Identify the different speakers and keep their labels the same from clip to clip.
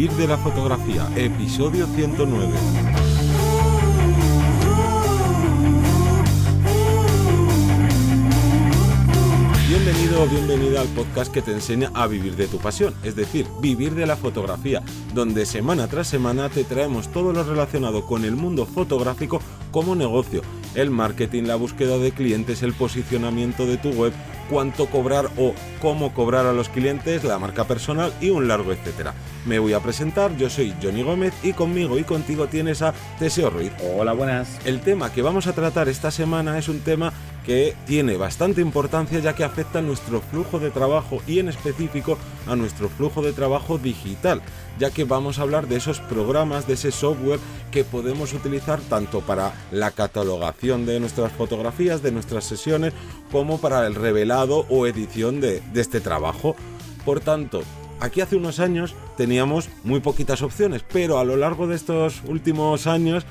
Speaker 1: Vivir de la fotografía, episodio 109. Bienvenido o bienvenida al podcast que te enseña a vivir de tu pasión, es decir, vivir de la fotografía, donde semana tras semana te traemos todo lo relacionado con el mundo fotográfico como negocio, el marketing, la búsqueda de clientes, el posicionamiento de tu web, cuánto cobrar o cómo cobrar a los clientes, la marca personal y un largo etcétera. Me voy a presentar, yo soy Johnny Gómez y conmigo y contigo tienes a Teseo Ruiz.
Speaker 2: Hola, buenas.
Speaker 1: El tema que vamos a tratar esta semana es un tema que tiene bastante importancia ya que afecta a nuestro flujo de trabajo y en específico a nuestro flujo de trabajo digital, ya que vamos a hablar de esos programas, de ese software que podemos utilizar tanto para la catalogación de nuestras fotografías, de nuestras sesiones, como para el revelado o edición de, de este trabajo. Por tanto, aquí hace unos años teníamos muy poquitas opciones, pero a lo largo de estos últimos años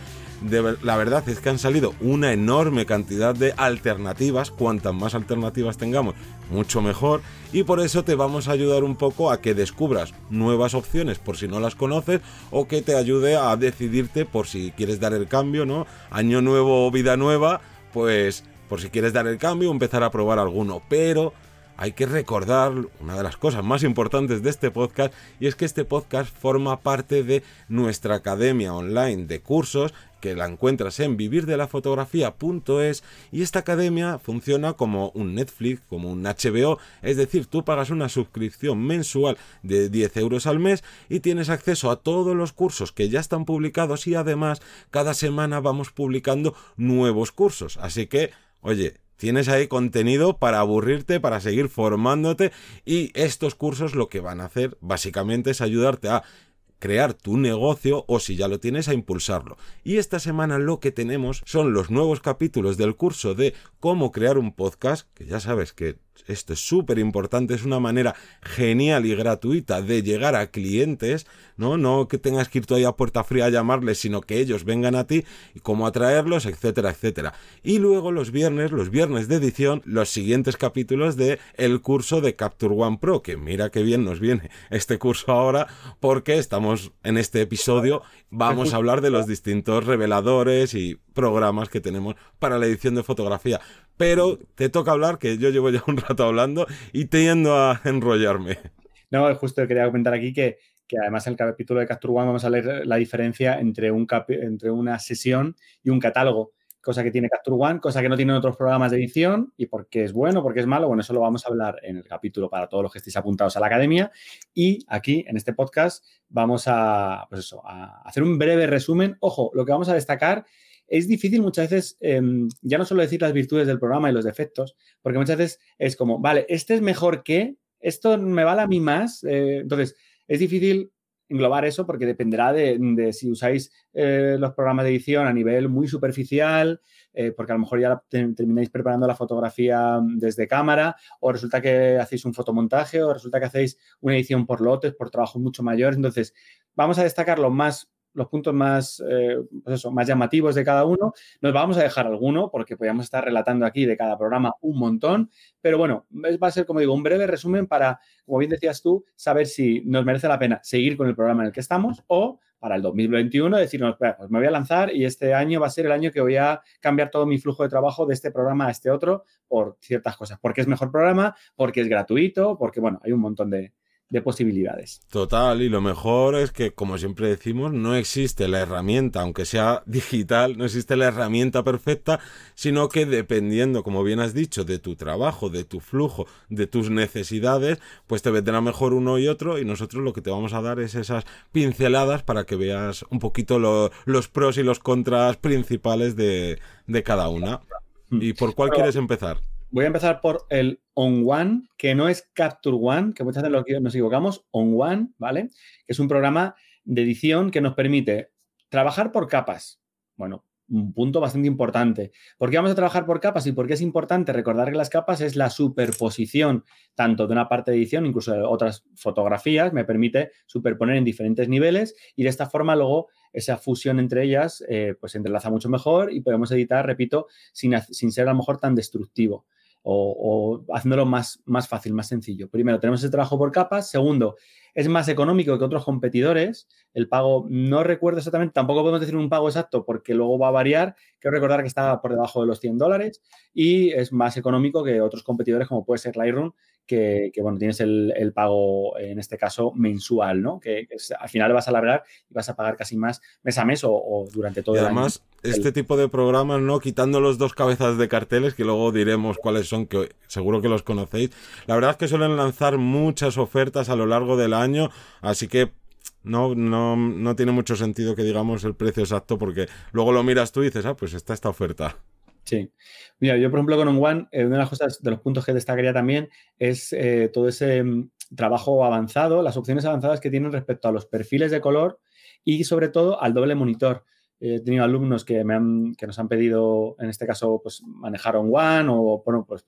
Speaker 1: la verdad es que han salido una enorme cantidad de alternativas, cuantas más alternativas tengamos, mucho mejor, y por eso te vamos a ayudar un poco a que descubras nuevas opciones por si no las conoces o que te ayude a decidirte por si quieres dar el cambio, ¿no? Año nuevo, vida nueva, pues por si quieres dar el cambio, empezar a probar alguno, pero hay que recordar una de las cosas más importantes de este podcast y es que este podcast forma parte de nuestra academia online de cursos que la encuentras en vivirdelafotografía.es y esta academia funciona como un Netflix, como un HBO, es decir, tú pagas una suscripción mensual de 10 euros al mes y tienes acceso a todos los cursos que ya están publicados y además cada semana vamos publicando nuevos cursos, así que, oye, Tienes ahí contenido para aburrirte, para seguir formándote y estos cursos lo que van a hacer básicamente es ayudarte a crear tu negocio o si ya lo tienes a impulsarlo. Y esta semana lo que tenemos son los nuevos capítulos del curso de cómo crear un podcast, que ya sabes que esto es súper importante, es una manera genial y gratuita de llegar a clientes, ¿no? No que tengas que ir todavía a puerta fría a llamarles, sino que ellos vengan a ti y cómo atraerlos, etcétera, etcétera. Y luego los viernes, los viernes de edición, los siguientes capítulos de el curso de Capture One Pro, que mira qué bien nos viene este curso ahora, porque estamos en este episodio, vamos a hablar de los distintos reveladores y programas que tenemos para la edición de fotografía. Pero te toca hablar, que yo llevo ya un rato hablando y tiendo a enrollarme.
Speaker 2: No, justo quería comentar aquí que, que además en el capítulo de Capture One vamos a leer la diferencia entre, un entre una sesión y un catálogo, cosa que tiene Capture One, cosa que no tienen otros programas de edición y por qué es bueno, por qué es malo, bueno, eso lo vamos a hablar en el capítulo para todos los que estéis apuntados a la academia y aquí en este podcast vamos a, pues eso, a hacer un breve resumen. Ojo, lo que vamos a destacar es difícil muchas veces, em, ya no solo decir las virtudes del programa y los defectos, porque muchas veces es como, vale, este es mejor que, esto me vale a mí más. Eh, entonces, es difícil englobar eso porque dependerá de, si usáis eh, los programas de edición a nivel muy superficial, eh, porque a lo mejor ya termináis preparando la fotografía desde cámara, o resulta que hacéis un fotomontaje, o resulta que hacéis una edición por lotes, por trabajos mucho mayores. Entonces, vamos a destacar lo más los puntos más, eh, pues más llamativos de cada uno. Nos vamos a dejar alguno porque podríamos estar relatando aquí de cada programa un montón, pero bueno, va a ser, como digo, un breve resumen para, como bien decías tú, saber si nos merece la pena seguir con el programa en el que estamos o para el 2021 decirnos, pues me voy a lanzar y este año va a ser el año que voy a cambiar todo mi flujo de trabajo de este programa a este otro por ciertas cosas, porque es mejor programa, porque es gratuito, porque bueno, hay un montón de, de posibilidades.
Speaker 1: Total, y lo mejor es que, como siempre decimos, no existe la herramienta, aunque sea digital, no existe la herramienta perfecta, sino que dependiendo, como bien has dicho, de tu trabajo, de tu flujo, de tus necesidades, pues te vendrá mejor uno y otro, y nosotros lo que te vamos a dar es esas pinceladas para que veas un poquito los pros y los contras principales de, de cada una. ¿Y por cuál quieres empezar?
Speaker 2: Voy a empezar por el On One, que no es Capture One, que muchas veces nos equivocamos, On One, ¿vale? Que es un programa de edición que nos permite trabajar por capas. Bueno, un punto bastante importante. ¿Por qué vamos a trabajar por capas y por qué es importante recordar que las capas es la superposición tanto de una parte de edición, incluso de otras fotografías, me permite superponer en diferentes niveles y de esta forma luego esa fusión entre ellas eh, pues se entrelaza mucho mejor y podemos editar, repito, sin, sin ser a lo mejor tan destructivo o, haciéndolo más, más fácil, más sencillo. Primero, tenemos ese trabajo por capas. Segundo, es más económico que otros competidores. El pago, no recuerdo exactamente, tampoco podemos decir un pago exacto porque luego va a variar. Quiero recordar que está por debajo de los 100 dólares y es más económico que otros competidores como puede ser Lightroom, que, bueno, tienes el, pago, en este caso, mensual, ¿no? Que, al final vas a alargar y vas a pagar casi más mes a mes o, durante todo
Speaker 1: y
Speaker 2: el
Speaker 1: además, este tipo de programas, ¿no? Quitando los dos cabezas de carteles, que luego diremos cuáles son, que seguro que los conocéis. La verdad es que suelen lanzar muchas ofertas a lo largo del año, así que no, no, no tiene mucho sentido que digamos el precio exacto porque luego lo miras tú y dices, ah, pues está esta oferta.
Speaker 2: Sí. Mira, yo, por ejemplo, con un One, eh, una de las cosas, de los puntos que destacaría también es eh, todo ese mm, trabajo avanzado, las opciones avanzadas que tienen respecto a los perfiles de color y sobre todo al doble monitor he tenido alumnos que, me han, que nos han pedido, en este caso, pues manejar on one o, bueno, pues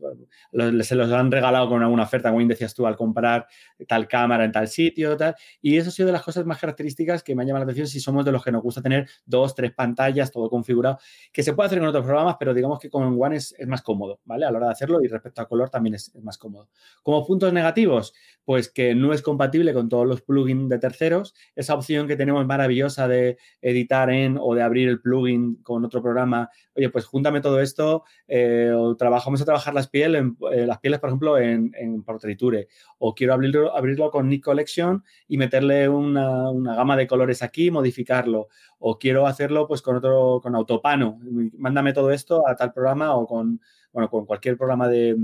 Speaker 2: se los han regalado con alguna oferta, como bien decías tú, al comprar tal cámara en tal sitio, tal. Y eso ha sido de las cosas más características que me han llamado la atención si somos de los que nos gusta tener dos, tres pantallas, todo configurado, que se puede hacer con otros programas, pero digamos que con One es, más cómodo, ¿vale? A la hora de hacerlo y respecto a color también es, es más cómodo. Como puntos negativos, pues que no es compatible con todos los plugins de terceros. Esa opción que tenemos maravillosa de editar en o de abrir el plugin con otro programa, oye, pues júntame todo esto, eh, o trabajamos a trabajar las pieles, eh, las pieles, por ejemplo, en, Portraiture, o quiero abrirlo, abrirlo con Nick Collection y meterle una, gama de colores aquí, modificarlo, o quiero hacerlo pues con otro, con Autopano, mándame todo esto a tal programa o con bueno, con cualquier programa de,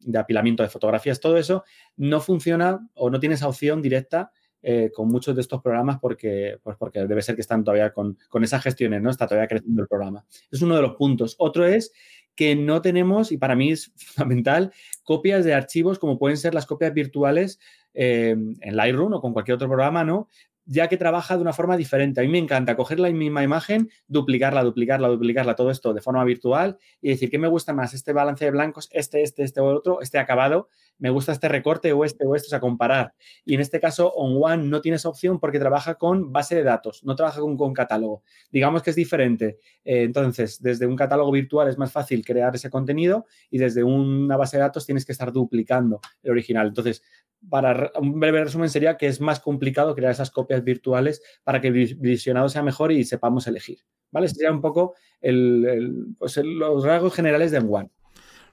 Speaker 2: de, apilamiento de fotografías, todo eso. No funciona o no tiene esa opción directa eh, con muchos de estos programas porque, pues porque debe ser que están todavía con, con esas gestiones, ¿no? Está todavía creciendo el programa. Es uno de los puntos. Otro es que no tenemos, y para mí es fundamental, copias de archivos como pueden ser las copias virtuales eh, en Lightroom o con cualquier otro programa, ¿no? ya que trabaja de una forma diferente. A mí me encanta coger la misma imagen, duplicarla, duplicarla, duplicarla, todo esto de forma virtual y decir, ¿qué me gusta más? ¿Este balance de blancos? ¿Este, este, este o otro? ¿Este acabado? ¿Me gusta este recorte o este o este? O sea, comparar. Y en este caso, On One no tiene esa opción porque trabaja con base de datos, no trabaja con, catálogo. Digamos que es diferente. Eh, entonces, desde un catálogo virtual es más fácil crear ese contenido y desde una base de datos tienes que estar duplicando el original. Entonces, para un breve resumen sería que es más complicado crear esas copias virtuales para que el visionado sea mejor y sepamos elegir. ¿Vale? Sería un poco pues los rasgos generales de One.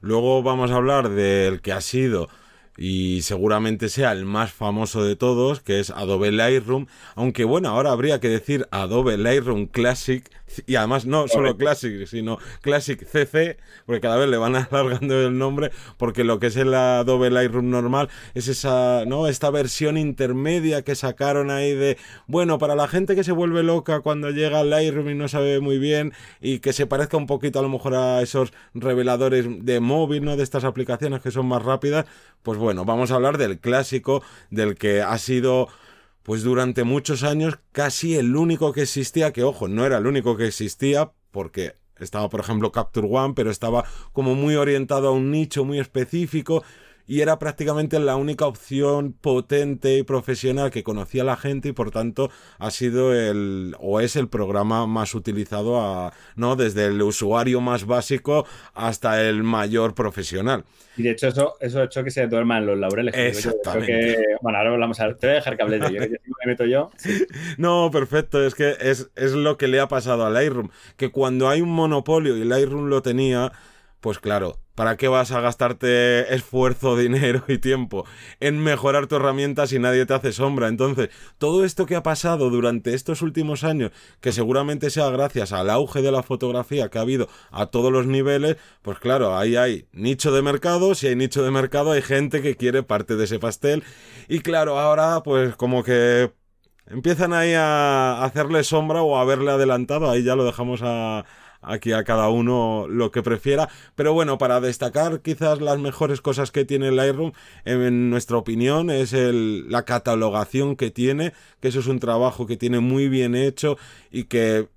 Speaker 1: Luego vamos a hablar del que ha sido y seguramente sea el más famoso de todos, que es Adobe Lightroom, aunque bueno, ahora habría que decir Adobe Lightroom Classic y además no solo Classic, sino Classic CC, porque cada vez le van alargando el nombre, porque lo que es el Adobe Lightroom normal es esa, ¿no? Esta versión intermedia que sacaron ahí de, bueno, para la gente que se vuelve loca cuando llega al Lightroom y no sabe muy bien y que se parezca un poquito a lo mejor a esos reveladores de móvil, ¿no? De estas aplicaciones que son más rápidas, pues bueno, vamos a hablar del clásico, del que ha sido pues durante muchos años casi el único que existía, que ojo, no era el único que existía, porque estaba por ejemplo Capture One, pero estaba como muy orientado a un nicho muy específico y era prácticamente la única opción potente y profesional que conocía la gente y por tanto ha sido el o es el programa más utilizado a, no desde el usuario más básico hasta el mayor profesional.
Speaker 2: Y de hecho eso, eso ha hecho que se duerman los laureles.
Speaker 1: Exactamente.
Speaker 2: bueno, ahora vamos a te voy a dejar que hables de ello, me meto yo.
Speaker 1: No, perfecto, es que es, es lo que le ha pasado a Lightroom, que cuando hay un monopolio y Lightroom lo tenía, pues claro, ¿Para qué vas a gastarte esfuerzo, dinero y tiempo en mejorar tu herramienta si nadie te hace sombra? Entonces, todo esto que ha pasado durante estos últimos años, que seguramente sea gracias al auge de la fotografía que ha habido a todos los niveles, pues claro, ahí hay nicho de mercado, si hay nicho de mercado hay gente que quiere parte de ese pastel y claro, ahora pues como que empiezan ahí a hacerle sombra o a haberle adelantado, ahí ya lo dejamos a aquí a cada uno lo que prefiera. Pero bueno, para destacar quizás las mejores cosas que tiene Lightroom, en nuestra opinión, es el, la catalogación que tiene, que eso es un trabajo que tiene muy bien hecho y que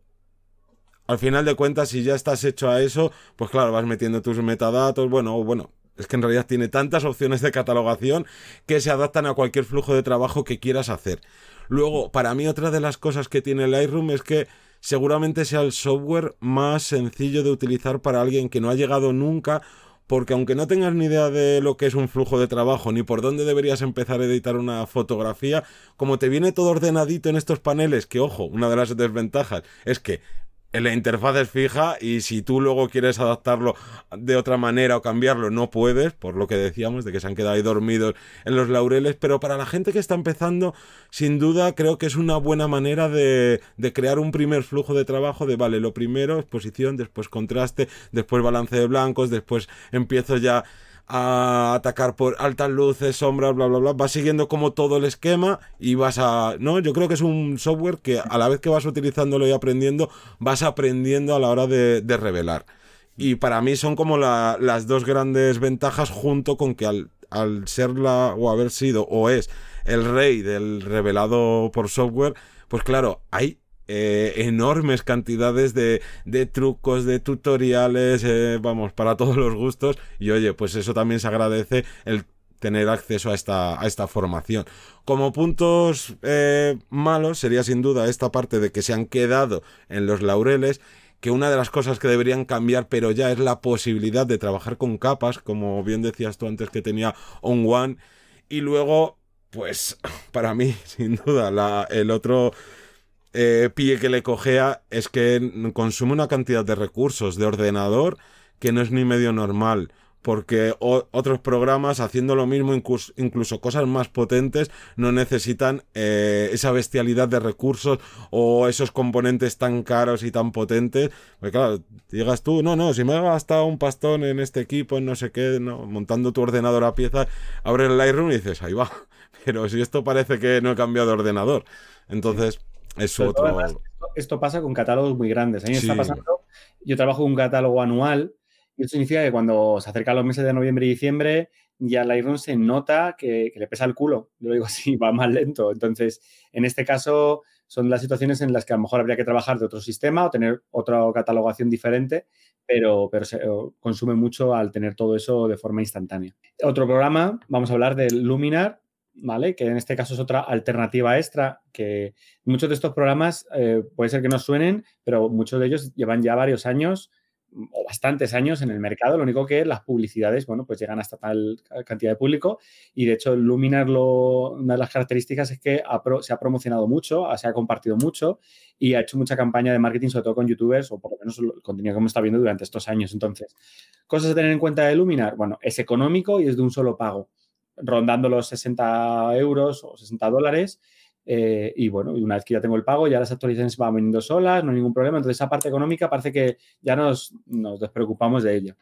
Speaker 1: al final de cuentas, si ya estás hecho a eso, pues claro, vas metiendo tus metadatos, bueno, bueno, es que en realidad tiene tantas opciones de catalogación que se adaptan a cualquier flujo de trabajo que quieras hacer. Luego, para mí otra de las cosas que tiene Lightroom es que seguramente sea el software más sencillo de utilizar para alguien que no ha llegado nunca porque aunque no tengas ni idea de lo que es un flujo de trabajo ni por dónde deberías empezar a editar una fotografía, como te viene todo ordenadito en estos paneles, que ojo, una de las desventajas es que la interfaz es fija y si tú luego quieres adaptarlo de otra manera o cambiarlo, no puedes, por lo que decíamos, de que se han quedado ahí dormidos en los laureles, pero para la gente que está empezando, sin duda creo que es una buena manera de, de crear un primer flujo de trabajo de, vale, lo primero, exposición, después contraste, después balance de blancos, después empiezo ya a atacar por altas luces, sombras, bla, bla, bla. Vas siguiendo como todo el esquema y vas a... No, yo creo que es un software que a la vez que vas utilizándolo y aprendiendo, vas aprendiendo a la hora de, revelar. Y para mí son como las dos grandes ventajas junto con que al, al ser la o haber sido o es el rey del revelado por software, pues claro, hay eh, enormes cantidades de, trucos, de tutoriales, eh, vamos, para todos los gustos. Y oye, pues eso también se agradece el tener acceso a esta, formación. Como puntos eh, malos sería sin duda esta parte de que se han quedado en los laureles que una de las cosas que deberían cambiar, pero ya es la posibilidad de trabajar con capas, como bien decías tú antes que tenía On One, y luego, pues, para mí, sin duda, el otro eh, pie que le cogea es que consume una cantidad de recursos de ordenador que no es ni medio normal. Porque otros programas haciendo lo mismo, incluso, cosas más potentes, no necesitan eh, esa bestialidad de recursos o esos componentes tan caros y tan potentes. Porque claro, digas tú, no, no, si me he gastado un pastón en este equipo, en no sé qué, no, montando tu ordenador a pieza, abres el Lightroom y dices, ahí va. Pero si esto parece que no he cambiado de ordenador. Entonces, es otro...
Speaker 2: esto, pasa con catálogos muy grandes. A mí me está pasando, yo trabajo un catálogo anual y eso significa que cuando se acercan los meses de noviembre y diciembre, ya Lightroom se nota que, le pesa el culo. Yo lo digo así, va más lento. Entonces, en este caso, son las situaciones en las que a lo mejor habría que trabajar de otro sistema o tener otra catalogación diferente, pero, pero se consume mucho al tener todo eso de forma instantánea. Otro programa, vamos a hablar del Luminar, ¿vale? Que en este caso es otra alternativa extra, que muchos de estos programas eh, puede ser que no suenen, pero muchos de ellos llevan ya varios años o bastantes años en el mercado, lo único que las publicidades, bueno, pues llegan hasta tal cantidad de público y de hecho Luminar lo, una de las características es que se ha promocionado mucho, se ha compartido mucho y ha hecho mucha campaña de marketing, sobre todo con youtubers o por lo menos el contenido que hemos estado viendo durante estos años. Entonces, cosas a tener en cuenta de Luminar, bueno, es económico y es de un solo pago rondando los 60 euros o 60 dólares. Eh, y bueno, una vez que ya tengo el pago, ya las actualizaciones van viniendo solas, no hay ningún problema. Entonces, esa parte económica parece que ya nos, nos despreocupamos de ella.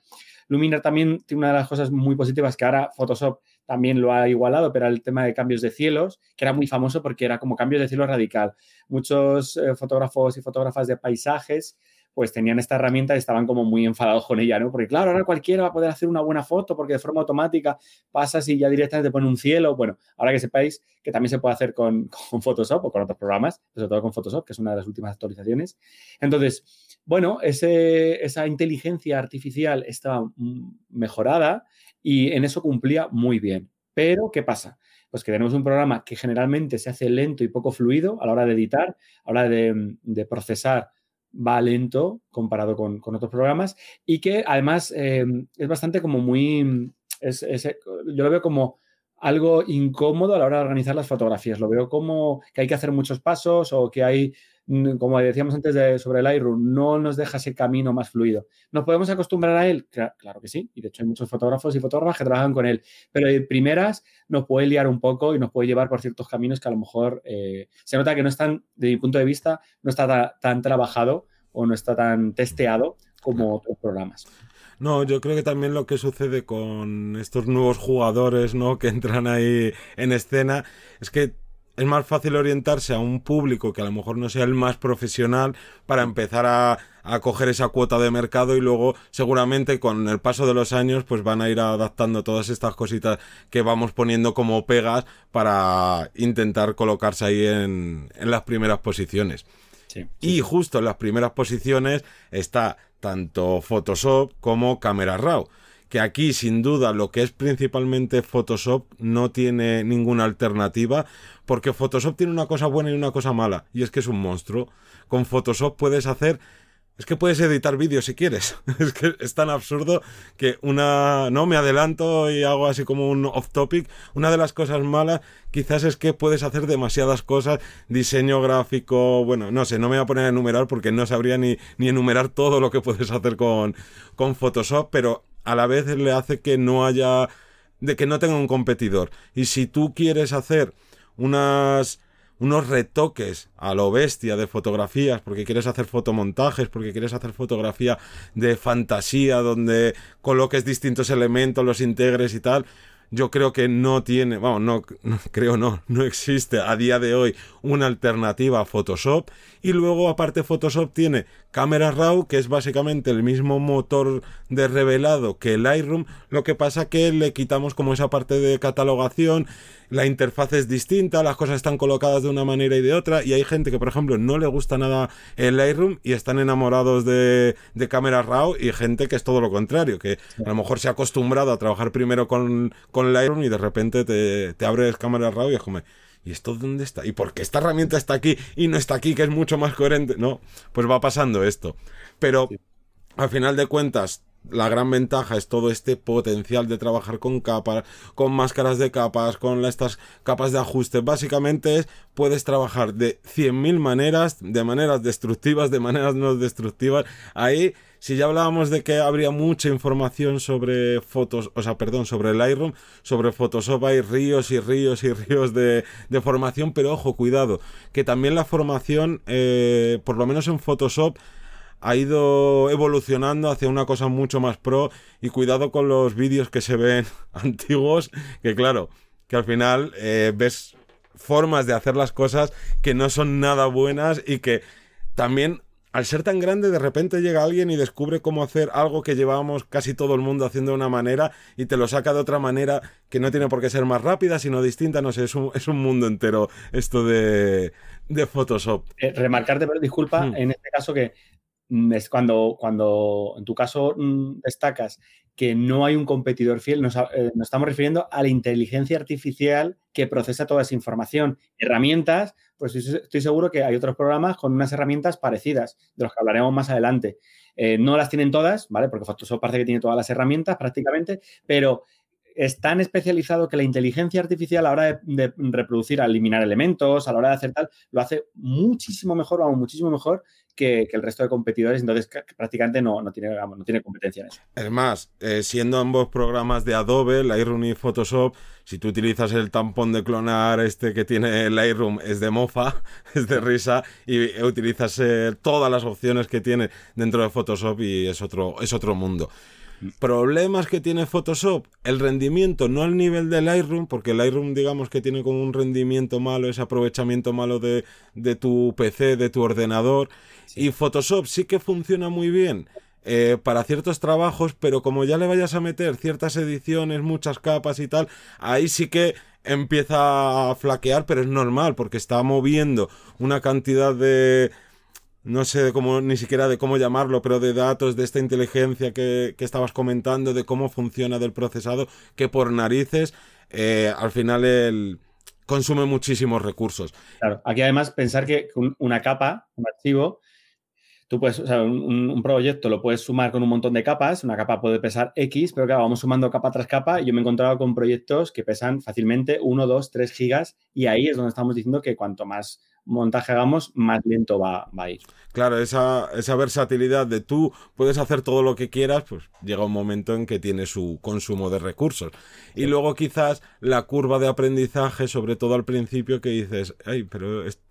Speaker 2: Luminar también tiene una de las cosas muy positivas que ahora Photoshop también lo ha igualado, pero el tema de cambios de cielos, que era muy famoso porque era como cambios de cielo radical. Muchos eh, fotógrafos y fotógrafas de paisajes pues tenían esta herramienta y estaban como muy enfadados con ella, ¿no? Porque claro, ahora cualquiera va a poder hacer una buena foto porque de forma automática pasas y ya directamente pone un cielo. Bueno, ahora que sepáis que también se puede hacer con, Photoshop o con otros programas, sobre todo con Photoshop, que es una de las últimas actualizaciones. Entonces, bueno, esa inteligencia artificial estaba mejorada y en eso cumplía muy bien. Pero, ¿qué pasa? Pues que tenemos un programa que generalmente se hace lento y poco fluido a la hora de editar, a la hora de procesar va lento comparado con, otros programas y que además em, es bastante como muy, yo lo veo como algo incómodo a la hora de organizar las fotografías. Lo veo como que hay que hacer muchos pasos o que hay, como decíamos antes de, sobre el Lightroom, no nos deja ese camino más fluido. ¿Nos podemos acostumbrar a él? Claro, que sí. Y de hecho hay muchos fotógrafos y fotógrafas que trabajan con él. Pero de primeras nos puede liar un poco y nos puede llevar por ciertos caminos que a lo mejor eh, se nota que no están, de mi punto de vista, no está tan trabajado o no está tan testeado como otros programas.
Speaker 1: No, yo creo que también lo que sucede con estos nuevos jugadores, ¿no? Que entran ahí en escena, es que es más fácil orientarse a un público que a lo mejor no sea el más profesional para empezar a, a, coger esa cuota de mercado y luego seguramente con el paso de los años pues van a ir adaptando todas estas cositas que vamos poniendo como pegas para intentar colocarse ahí en, en las primeras posiciones. Y justo en las primeras posiciones está tanto Photoshop como Camera Raw. Que aquí, sin duda, lo que es principalmente Photoshop no tiene ninguna alternativa, porque Photoshop tiene una cosa buena y una cosa mala, y es que es un monstruo. Con Photoshop puedes hacer es que puedes editar vídeos si quieres. Es que es tan absurdo que una... No, me adelanto y hago así como un off topic. Una de las cosas malas quizás es que puedes hacer demasiadas cosas. Diseño gráfico, bueno, no sé, no me voy a poner a enumerar porque no sabría ni, ni enumerar todo lo que puedes hacer con, con Photoshop, pero a la vez le hace que no haya... de que no tenga un competidor. Y si tú quieres hacer unas unos retoques a lo bestia de fotografías, porque quieres hacer fotomontajes, porque quieres hacer fotografía de fantasía, donde coloques distintos elementos, los integres y tal, yo creo que no tiene, vamos, no, creo no, no existe a día de hoy una alternativa a Photoshop. Y luego aparte Photoshop tiene Camera Raw que es básicamente el mismo motor de revelado que Lightroom, lo que pasa que le quitamos como esa parte de catalogación, la interfaz es distinta, las cosas están colocadas de una manera y de otra y hay gente que por ejemplo no le gusta nada el Lightroom y están enamorados de, de Camera Raw y gente que es todo lo contrario, que a lo mejor se ha acostumbrado a trabajar primero con, con Lightroom y de repente te, te abres Camera Raw y es como... ¿Y esto dónde está? ¿Y por qué esta herramienta está aquí y no está aquí, que es mucho más coherente? No, pues va pasando esto. Pero al final de cuentas, la gran ventaja es todo este potencial de trabajar con capas, con máscaras de capas, con estas capas de ajuste. Básicamente es, puedes trabajar de 100.000 maneras, de maneras destructivas, de maneras no destructivas. Ahí, si ya hablábamos de que habría mucha información sobre fotos, o sea, perdón, sobre Lightroom, sobre Photoshop hay ríos y ríos y ríos de, de formación, pero ojo, cuidado, que también la formación, eh, por lo menos en Photoshop, ha ido evolucionando hacia una cosa mucho más pro y cuidado con los vídeos que se ven antiguos, que claro, que al final eh, ves formas de hacer las cosas que no son nada buenas y que también al ser tan grande de repente llega alguien y descubre cómo hacer algo que llevábamos casi todo el mundo haciendo de una manera y te lo saca de otra manera que no tiene por qué ser más rápida sino distinta, no sé, es un, es un mundo entero esto de, de Photoshop.
Speaker 2: Eh, remarcarte, pero disculpa, hmm. en este caso que es cuando, cuando en tu caso mm, destacas que no hay un competidor fiel, nos, eh, nos, estamos refiriendo a la inteligencia artificial que procesa toda esa información. Herramientas, pues estoy seguro que hay otros programas con unas herramientas parecidas, de los que hablaremos más adelante. Eh, no las tienen todas, ¿vale? Porque Photoshop parece que tiene todas las herramientas prácticamente, pero es tan especializado que la inteligencia artificial a la hora de, reproducir, a eliminar elementos, a la hora de hacer tal, lo hace muchísimo mejor, vamos, muchísimo mejor que, el resto de competidores. Entonces, prácticamente no, no, tiene, no tiene competencia en eso.
Speaker 1: Es más, eh, siendo ambos programas de Adobe, Lightroom y Photoshop, si tú utilizas el tampón de clonar este que tiene Lightroom, es de mofa, es de risa, y utilizas eh, todas las opciones que tiene dentro de Photoshop y es otro, es otro mundo. Problemas que tiene Photoshop, el rendimiento no al nivel de Lightroom, porque Lightroom digamos que tiene como un rendimiento malo, ese aprovechamiento malo de, de tu PC, de tu ordenador, y Photoshop sí que funciona muy bien. Eh, para ciertos trabajos, pero como ya le vayas a meter ciertas ediciones, muchas capas y tal, ahí sí que empieza a flaquear, pero es normal porque está moviendo una cantidad de, no sé cómo, ni siquiera de cómo llamarlo, pero de datos, de esta inteligencia que, estabas comentando, de cómo funciona del procesado, que por narices, eh, al final el, consume muchísimos recursos.
Speaker 2: Claro, aquí además pensar que una capa, un archivo, tú puedes, o sea, un, proyecto lo puedes sumar con un montón de capas, una capa puede pesar X, pero claro, vamos sumando capa tras capa y yo me he encontrado con proyectos que pesan fácilmente 1, 2, 3 gigas y ahí es donde estamos diciendo que cuanto más montaje hagamos, más lento va, a ir.
Speaker 1: Claro, esa, esa, versatilidad de tú puedes hacer todo lo que quieras, pues llega un momento en que tiene su consumo de recursos. Y luego quizás la curva de aprendizaje, sobre todo al principio, que dices, ay, pero esto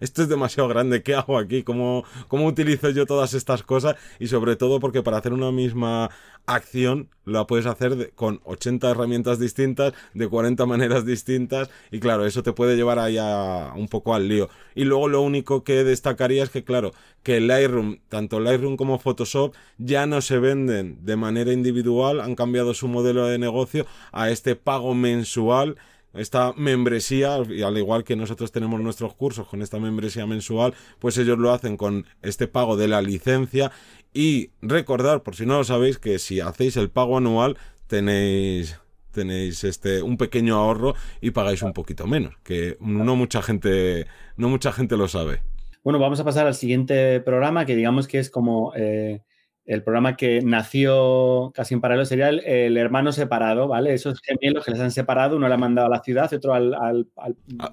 Speaker 1: es demasiado grande, ¿qué hago aquí? ¿Cómo, ¿Cómo utilizo yo todas estas cosas? Y sobre todo porque para hacer una misma acción la puedes hacer con 80 herramientas distintas, de 40 maneras distintas, y claro, eso te puede llevar ahí a, un poco al lío. Y luego lo único que destacaría es que, claro, que Lightroom, tanto Lightroom como Photoshop, ya no se venden de manera individual, han cambiado su modelo de negocio a este pago mensual esta membresía, y al igual que nosotros tenemos nuestros cursos con esta membresía mensual, pues ellos lo hacen con este pago de la licencia. Y recordar, por si no lo sabéis, que si hacéis el pago anual, tenéis tenéis este un pequeño ahorro y pagáis un poquito menos, que no mucha gente no mucha gente lo sabe.
Speaker 2: Bueno, vamos a pasar al siguiente programa, que digamos que es como eh, el programa que nació casi en paralelo, sería el, hermano separado, ¿vale? Esos gemelos que les han separado, uno le ha mandado a la ciudad y otro al...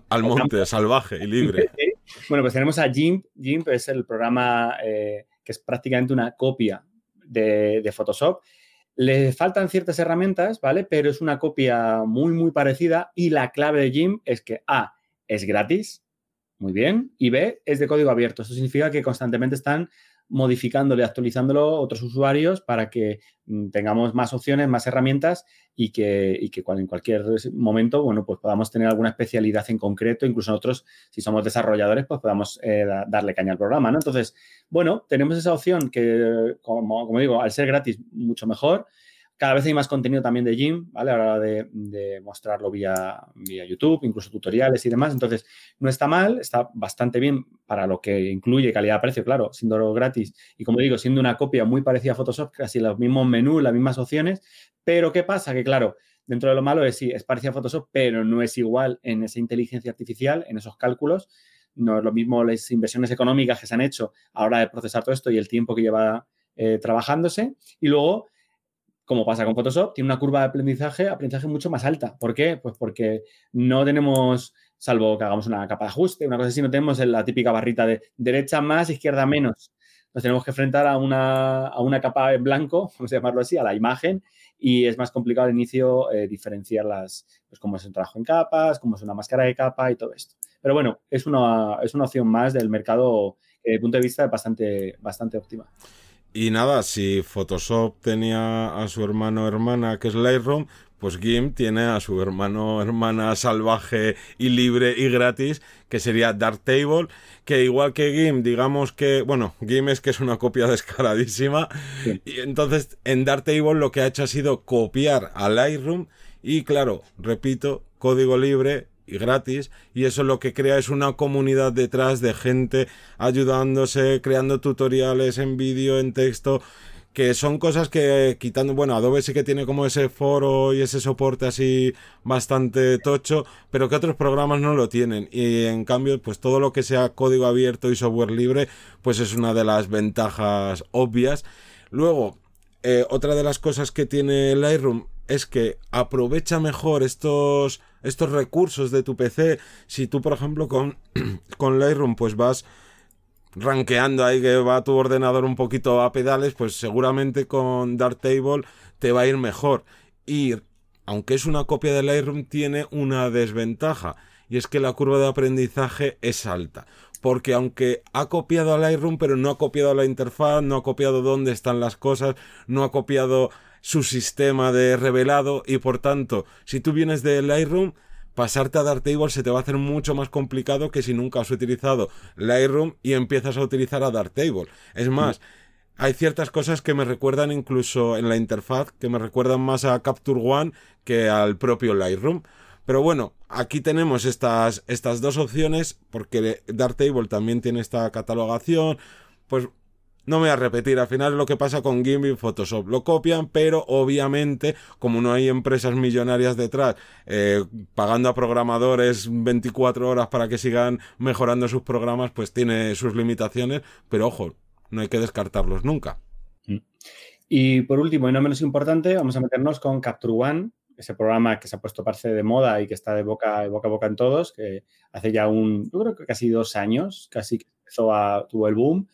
Speaker 1: Al, monte, salvaje y libre.
Speaker 2: bueno, pues tenemos a Jim. Jim es el programa eh, que es prácticamente una copia de, de Photoshop. Le faltan ciertas herramientas, ¿vale? Pero es una copia muy, muy parecida y la clave de Jim es que A, es gratis, muy bien, y B, es de código abierto. Esto significa que constantemente están modificándolo y actualizándolo otros usuarios para que mm, tengamos más opciones, más herramientas y que, y que en cualquier momento, bueno, pues podamos tener alguna especialidad en concreto, incluso nosotros, si somos desarrolladores, pues podamos eh, darle caña al programa, ¿no? Entonces, bueno, tenemos esa opción que, como, como digo, al ser gratis, mucho mejor. Cada vez hay más contenido también de Jim, ¿vale? A la hora de, mostrarlo vía, vía, YouTube, incluso tutoriales y demás. Entonces, no está mal, está bastante bien para lo que incluye calidad-precio, claro, siendo gratis. Y como digo, siendo una copia muy parecida a Photoshop, casi los mismos menús, las mismas opciones. Pero, ¿qué pasa? Que, claro, dentro de lo malo es sí, es parecida a Photoshop, pero no es igual en esa inteligencia artificial, en esos cálculos. No es lo mismo las inversiones económicas que se han hecho a la hora de procesar todo esto y el tiempo que lleva eh, trabajándose. Y luego como pasa con Photoshop, tiene una curva de aprendizaje, aprendizaje mucho más alta. ¿Por qué? Pues porque no tenemos, salvo que hagamos una capa de ajuste, una cosa así, no tenemos la típica barrita de derecha más, izquierda menos. Nos tenemos que enfrentar a una, a una capa en blanco, vamos a llamarlo así, a la imagen, y es más complicado al inicio eh, diferenciar pues cómo es un trabajo en capas, cómo es una máscara de capa y todo esto. Pero bueno, es una, es una opción más del mercado que desde el punto de vista bastante, bastante óptima.
Speaker 1: Y nada, si Photoshop tenía a su hermano hermana que es Lightroom, pues GIMP tiene a su hermano hermana salvaje y libre y gratis, que sería Darktable, que igual que GIMP, digamos que, bueno, GIMP es que es una copia descaradísima, y entonces en Darktable lo que ha hecho ha sido copiar a Lightroom y claro, repito, código libre, y gratis y eso lo que crea es una comunidad detrás de gente ayudándose, creando tutoriales en vídeo, en texto, que son cosas que quitando, bueno, Adobe sí que tiene como ese foro y ese soporte así bastante tocho, pero que otros programas no lo tienen y en cambio pues todo lo que sea código abierto y software libre pues es una de las ventajas obvias. Luego, eh, otra de las cosas que tiene Lightroom es que aprovecha mejor estos, estos recursos de tu PC. Si tú, por ejemplo, con, con Lightroom, pues vas rankeando ahí que va tu ordenador un poquito a pedales, pues seguramente con Darktable te va a ir mejor. Y aunque es una copia de Lightroom, tiene una desventaja. Y es que la curva de aprendizaje es alta. Porque aunque ha copiado a Lightroom, pero no ha copiado la interfaz, no ha copiado dónde están las cosas, no ha copiado su sistema de revelado y por tanto, si tú vienes de Lightroom, pasarte a Darktable se te va a hacer mucho más complicado que si nunca has utilizado Lightroom y empiezas a utilizar a Darktable. Es más, hay ciertas cosas que me recuerdan incluso en la interfaz, que me recuerdan más a Capture One que al propio Lightroom. Pero bueno, aquí tenemos estas, estas dos opciones, porque Darktable también tiene esta catalogación. Pues no me voy a repetir, al final es lo que pasa con GIMP y Photoshop. Lo copian, pero obviamente, como no hay empresas millonarias detrás eh, pagando a programadores 24 horas para que sigan mejorando sus programas, pues tiene sus limitaciones, pero ojo, no hay que descartarlos nunca. Mm.
Speaker 2: Y por último, y no menos importante, vamos a meternos con Capture One, ese programa que se ha puesto parte de moda y que está de boca, boca a boca en todos, que hace ya un, yo creo que casi dos años, casi que empezó a, tuvo el boom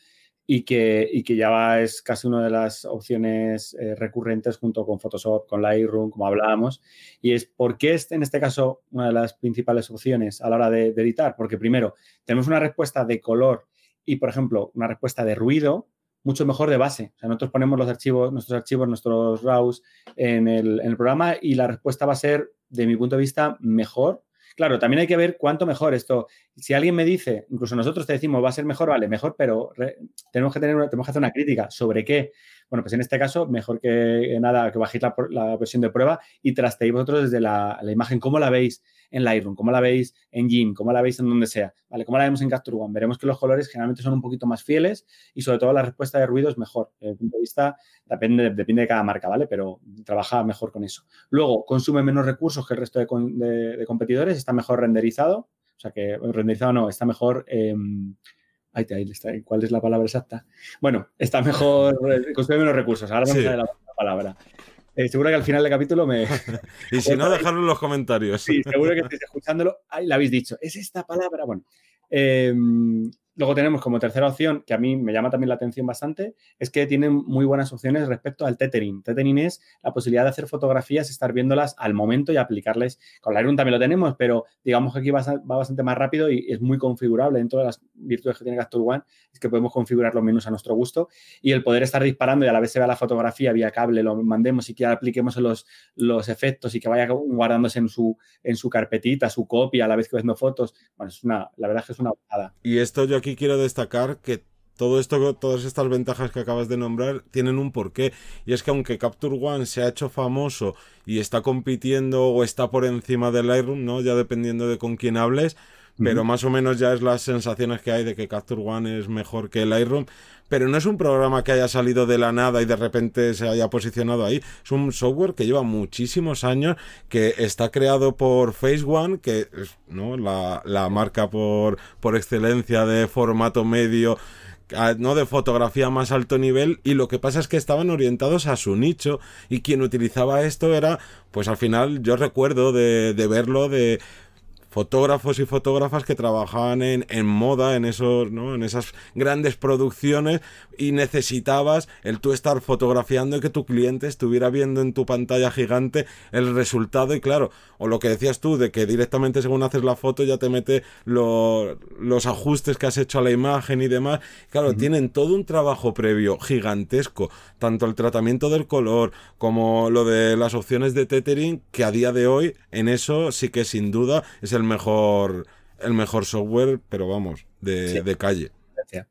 Speaker 2: y que, y que es casi una de las opciones eh, recurrentes junto con Photoshop, con Lightroom, como hablábamos. Y es por qué es en este caso una de las principales opciones a la hora de, editar. Porque primero, tenemos una respuesta de color y, por ejemplo, una respuesta de ruido mucho mejor de base. O sea, nosotros ponemos los archivos, nuestros archivos, nuestros RAWs en el, en el programa y la respuesta va a ser, de mi punto de vista, mejor Claro, también hay que ver cuánto mejor esto. Si alguien me dice, incluso nosotros te decimos, va a ser mejor, vale, mejor, pero tenemos que tener, tenemos que hacer una crítica sobre qué. Bueno, pues en este caso, mejor que nada que bajéis la, versión de prueba y trasteéis vosotros desde la, la imagen, cómo la veis, en Lightroom, como la veis en Gym, como la veis en donde sea, ¿vale? Como la vemos en Capture One. Veremos que los colores generalmente son un poquito más fieles y sobre todo la respuesta de ruido es mejor. Desde el punto de vista, depende, depende de cada marca, ¿vale? Pero trabaja mejor con eso. Luego, consume menos recursos que el resto de, competidores, está mejor renderizado, o sea que renderizado no, está mejor... Em, Ahí, ahí está. ¿Cuál es la palabra exacta? Bueno, está mejor, consume menos recursos. Ahora vamos a ver la palabra. Eh, seguro que al final del capítulo me.
Speaker 1: y si no, dejadlo en los comentarios.
Speaker 2: Sí, seguro que estéis escuchándolo. Ahí la habéis dicho. Es esta palabra. Bueno. Em, Luego tenemos como tercera opción, que a mí me llama también la atención bastante, es que tienen muy buenas opciones respecto al tethering. Tethering es la posibilidad de hacer fotografías, estar viéndolas al momento y aplicarles. Con Lightroom también lo tenemos, pero digamos que aquí va, bastante más rápido y es muy configurable. Dentro de las virtudes que tiene Capture One es que podemos configurar los menús a nuestro gusto y el poder estar disparando y a la vez se vea la fotografía vía cable, lo mandemos y que apliquemos los, los efectos y que vaya guardándose en su, en su carpetita, su copia, a la vez que viendo fotos. Bueno, es una, la verdad es que es una
Speaker 1: Y esto yo aquí quiero destacar que todo esto, todas estas ventajas que acabas de nombrar tienen un porqué. Y es que aunque Capture One se ha hecho famoso y está compitiendo o está por encima del Lightroom, ¿no? Ya dependiendo de con quién hables, pero más o menos ya es las sensaciones que hay de que Capture One es mejor que el Lightroom. Pero no es un programa que haya salido de la nada y de repente se haya posicionado ahí. Es un software que lleva muchísimos años, que está creado por Phase One, que es ¿no? la, la marca por, por excelencia de formato medio no de fotografía más alto nivel y lo que pasa es que estaban orientados a su nicho y quien utilizaba esto era pues al final yo recuerdo de, de verlo de fotógrafos y fotógrafas que trabajaban en, en moda, en esos, ¿no? En esas grandes producciones y necesitabas el tú estar fotografiando y que tu cliente estuviera viendo en tu pantalla gigante el resultado y claro, o lo que decías tú de que directamente según haces la foto ya te mete los ajustes que has hecho a la imagen y demás. Claro, tienen todo un trabajo previo gigantesco, tanto el tratamiento del color como lo de las opciones de tethering que a día de hoy en eso sí que sin duda es el mejor, el mejor software, pero vamos, de, de calle.
Speaker 2: Gracias.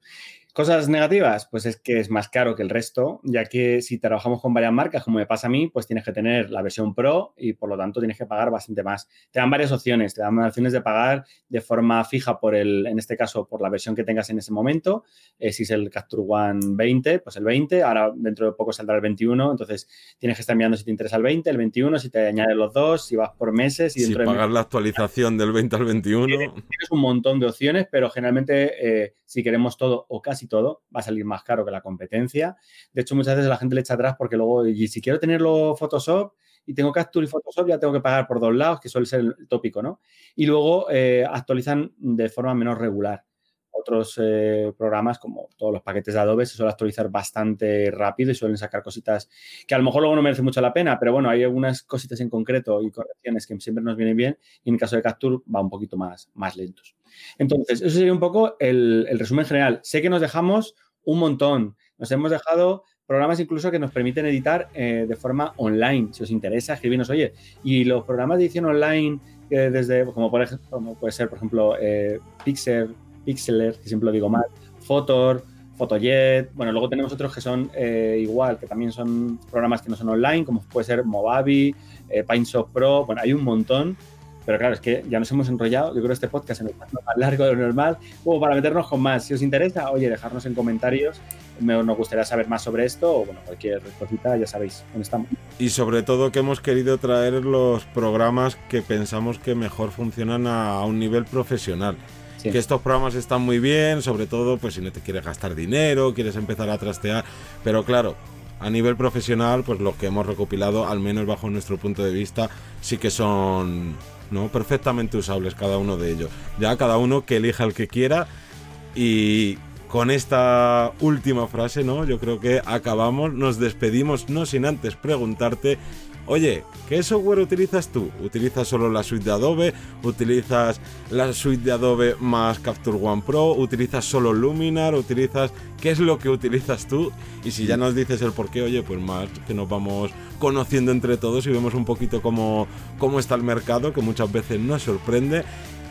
Speaker 2: Cosas negativas, pues es que es más caro que el resto, ya que si trabajamos con varias marcas, como me pasa a mí, pues tienes que tener la versión Pro y por lo tanto tienes que pagar bastante más. Te dan varias opciones, te dan opciones de pagar de forma fija por el, en este caso, por la versión que tengas en ese momento. Eh, si es el Capture One 20, pues el 20, ahora dentro de poco saldrá el 21, entonces tienes que estar mirando si te interesa el 20, el 21, si te añades los dos, si vas por meses.
Speaker 1: Y si pagar la actualización del 20 al 21.
Speaker 2: Tienes, un montón de opciones, pero generalmente eh, si queremos todo o casi todo, va a salir más caro que la competencia. De hecho, muchas veces la gente le echa atrás porque luego, y si quiero tenerlo Photoshop y tengo Capture y Photoshop, ya tengo que pagar por dos lados, que suele ser el tópico, ¿no? Y luego eh, actualizan de forma menos regular. Otros eh, programas, como todos los paquetes de Adobe, se suelen actualizar bastante rápido y suelen sacar cositas que a lo mejor luego no merece mucho la pena, pero bueno, hay algunas cositas en concreto y correcciones que siempre nos vienen bien y en el caso de Capture va un poquito más, más lentos. Entonces, eso sería un poco el, resumen general. Sé que nos dejamos un montón. Nos hemos dejado programas incluso que nos permiten editar eh, de forma online, si os interesa, escribirnos, oye, y los programas de edición online, eh, desde, como, por como puede ser, por ejemplo, Pixel, Pixeler, que siempre lo digo mal, Photor, Photojet, bueno, luego tenemos otros que son igual, que también son programas que no son online, como puede ser Movavi, PineShop Pro, bueno, hay un montón pero claro, es que ya nos hemos enrollado. Yo creo que este podcast es más largo de lo normal, como para meternos con más. Si os interesa, oye, dejarnos en comentarios. nos gustaría saber más sobre esto o bueno, cualquier cosita, ya sabéis dónde estamos.
Speaker 1: Y sobre todo que hemos querido traer los programas que pensamos que mejor funcionan a, un nivel profesional. Que estos programas están muy bien, sobre todo pues si no te quieres gastar dinero, quieres empezar a trastear, pero claro, a nivel profesional, pues lo que hemos recopilado, al menos bajo nuestro punto de vista, sí que son ¿no? Perfectamente usables cada uno de ellos. Ya cada uno que elija el que quiera y con esta última frase, ¿no? Yo creo que acabamos, nos despedimos, no sin antes preguntarte, oye, ¿qué software utilizas tú? ¿Utilizas solo la suite de Adobe? ¿Utilizas la suite de Adobe más Capture One Pro? ¿Utilizas solo Luminar? ¿Utilizas qué es lo que utilizas tú? Y si ya nos dices el por qué, oye, pues más que nos vamos conociendo entre todos y vemos un poquito cómo, cómo está el mercado, que muchas veces nos sorprende.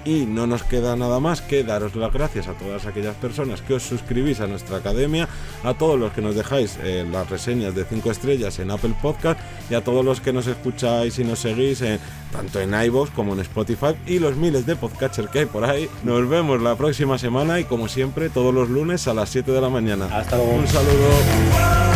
Speaker 1: Y no nos queda nada más que daros las gracias a todas aquellas personas que os suscribís a nuestra academia, a todos los que nos dejáis eh, las reseñas de 5 estrellas en Apple Podcast y a todos los que nos escucháis y nos seguís en, tanto en iVoox como en Spotify y los miles de podcatchers que hay por ahí. Nos vemos la próxima semana y como siempre todos los lunes a las 7 de la mañana.
Speaker 2: Hasta luego.
Speaker 1: Un saludo.